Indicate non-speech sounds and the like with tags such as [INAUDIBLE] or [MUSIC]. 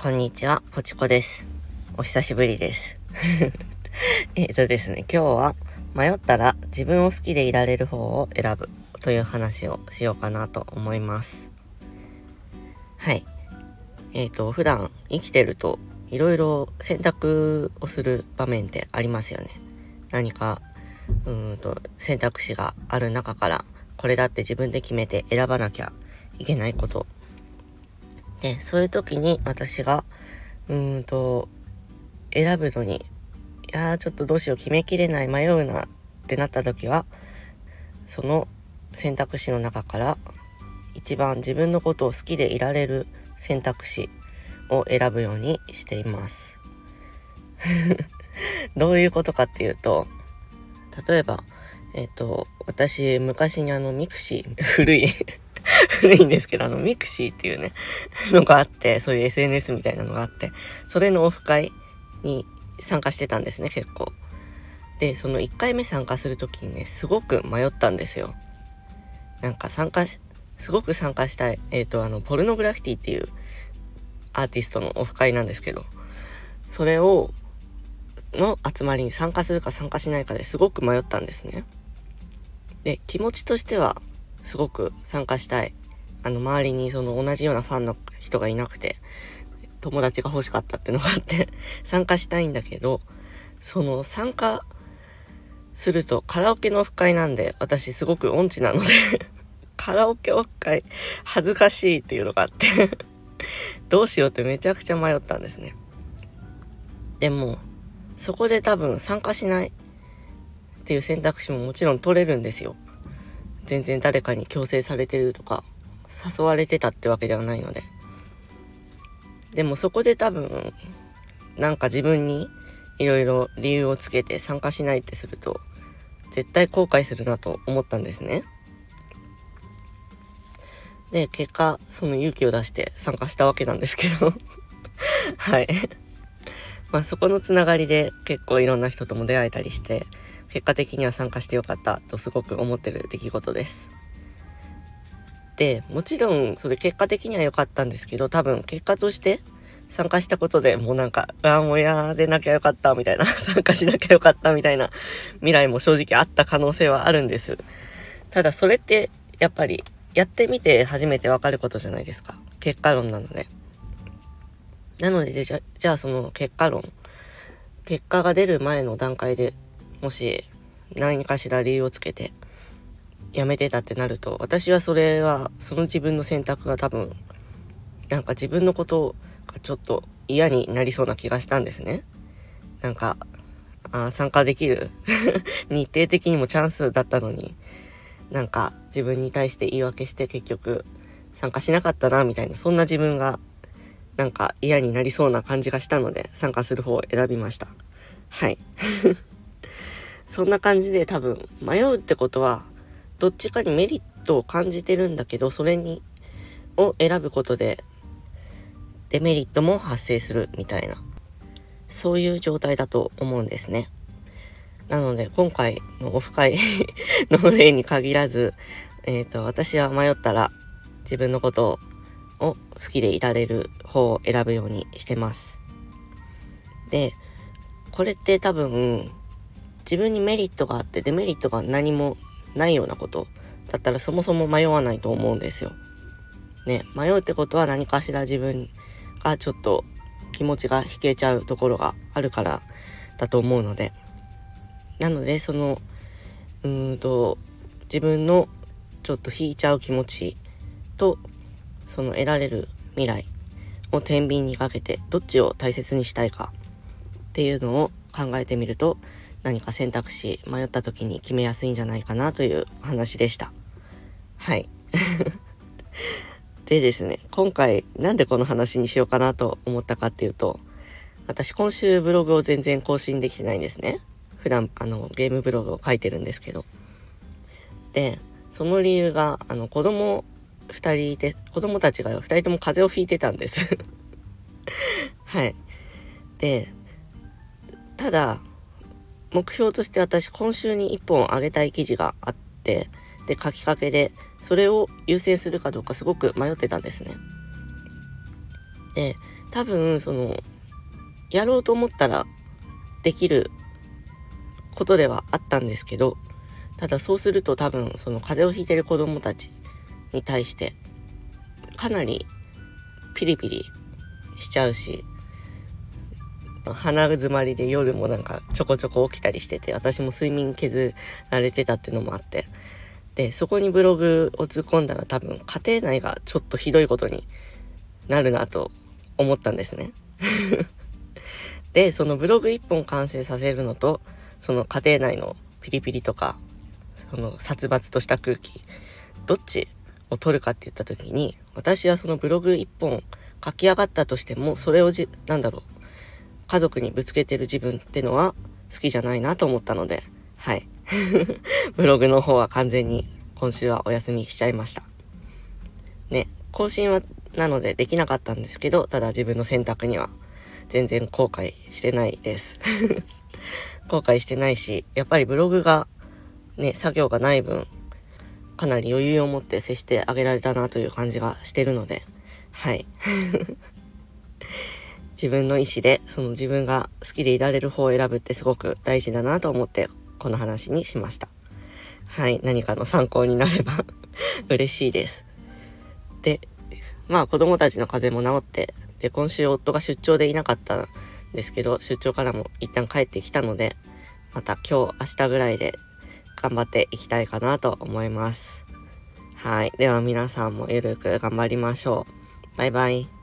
こんにちは、ポチコです。お久しぶりです。[LAUGHS] えっとですね、今日は迷ったら自分を好きでいられる方を選ぶという話をしようかなと思います。はい。えっ、ー、と、普段生きてるといろいろ選択をする場面ってありますよね。何か、うんと、選択肢がある中からこれだって自分で決めて選ばなきゃいけないことで、そういう時に私が、うーんと、選ぶのに、いやーちょっとどうしよう決めきれない迷うなってなった時は、その選択肢の中から一番自分のことを好きでいられる選択肢を選ぶようにしています。[LAUGHS] どういうことかっていうと、例えば、えっ、ー、と、私、昔にあの、 mixi、古い [LAUGHS] 古いんですけど、あの、 mixi っていうね、[LAUGHS] のがあって、そういう SNS みたいなのがあって、それのオフ会に参加してたんですね、結構。で、その1回目参加するときにね、すごく迷ったんですよ。なんか参加し、すごく参加したい、えっ、ー、と、あの、ポルノグラフィティっていうアーティストのオフ会なんですけど、それを、の集まりに参加するか参加しないかですごく迷ったんですね。で、気持ちとしては、すごく参加したい。あの、周りにその同じようなファンの人がいなくて、友達が欲しかったっていうのがあって [LAUGHS] 参加したいんだけど、その参加するとカラオケのオフ会なんで、私すごく音痴なので [LAUGHS] カラオケオフ会恥ずかしいっていうのがあって [LAUGHS] どうしようってめちゃくちゃ迷ったんですね。でも、そこで多分参加しないっていう選択肢ももちろん取れるんですよ。全然誰かに強制されてるとか誘われてたってわけではないので。でもそこで多分なんか自分にいろいろ理由をつけて参加しないってすると絶対後悔するなと思ったんですね。で結果その勇気を出して参加したわけなんですけど。[LAUGHS] はい。まあそこのつながりで結構いろんな人とも出会えたりして結果的には参加してよかったとすごく思ってる出来事です。で、もちろんそれ結果的には良かったんですけど、多分結果として参加したことでもうなんか、ああ、もうやでなきゃよかったみたいな、[LAUGHS] 参加しなきゃよかったみたいな未来も正直あった可能性はあるんです。ただそれってやっぱりやってみて初めてわかることじゃないですか。結果論なので。なのでじゃ、じゃあその結果論、結果が出る前の段階でもし何かしら理由をつけてやめてたってなると私はそれはその自分の選択が多分なんか自分のことがちょっと嫌になりそうな気がしたんですね。なんかあ参加できる [LAUGHS] 日程的にもチャンスだったのになんか自分に対して言い訳して結局参加しなかったなみたいなそんな自分がなんか嫌になりそうな感じがしたので参加する方を選びました。はい。そんな感じで多分迷うってことはどっちかにメリットを感じてるんだけどそれにを選ぶことでデメリットも発生するみたいなそういう状態だと思うんですね。なので今回のオフ会の例に限らず、えっ、ー、と私は迷ったら自分のことを好きでいられる方を選ぶようにしてます。で、これって多分自分にメリットがあってデメリットが何もないようなことだったらそもそも迷わないと思うんですよ。ね、迷うってことは何かしら自分がちょっと気持ちが引けちゃうところがあるからだと思うので。なのでそのうーんと自分のちょっと引いちゃう気持ちとその得られる未来を天秤にかけてどっちを大切にしたいかっていうのを考えてみると何か選択肢迷った時に決めやすいんじゃないかなという話でした。はい。[LAUGHS] でですね、今回なんでこの話にしようかなと思ったかっていうと、私今週ブログを全然更新できてないんですね。普段あのゲームブログを書いてるんですけど。で、その理由があの子供2人いて、子供たちが2人とも風邪をひいてたんです [LAUGHS] はい。で、ただ、目標として私今週に1本上げたい記事があってで書きかけでそれを優先するかどうかすごく迷ってたんですね。で多分そのやろうと思ったらできることではあったんですけどただそうすると多分その風邪をひいてる子供たちに対してかなりピリピリしちゃうし鼻詰まりで夜もなんかちょこちょこ起きたりしてて私も睡眠削られてたっていうのもあって。でそこにブログを突っ込んだら多分家庭内がちょっとひどいことになるなと思ったんですね。[LAUGHS] でそのブログ1本完成させるのとその家庭内のピリピリとかその殺伐とした空気どっちを取るかって言った時に私はそのブログ1本書き上がったとしてもそれをじなんだろう家族にぶつけてる自分ってのは好きじゃないなと思ったのではい。[LAUGHS] ブログの方は完全に今週はお休みしちゃいました。ね更新はなのでできなかったんですけどただ自分の選択には全然後悔してないです。[LAUGHS] 後悔してないしやっぱりブログがね作業がない分かなり余裕を持って接してあげられたなという感じがしてるのではい。自分の意思でその自分が好きでいられる方を選ぶってすごく大事だなと思ってこの話にしました。はい何かの参考になれば [LAUGHS] 嬉しいです。でまあ子供たちの風邪も治ってで今週夫が出張でいなかったんですけど出張からも一旦帰ってきたのでまた今日明日ぐらいで頑張っていきたいかなと思います。はいでは皆さんもゆるく頑張りましょう。バイバイ。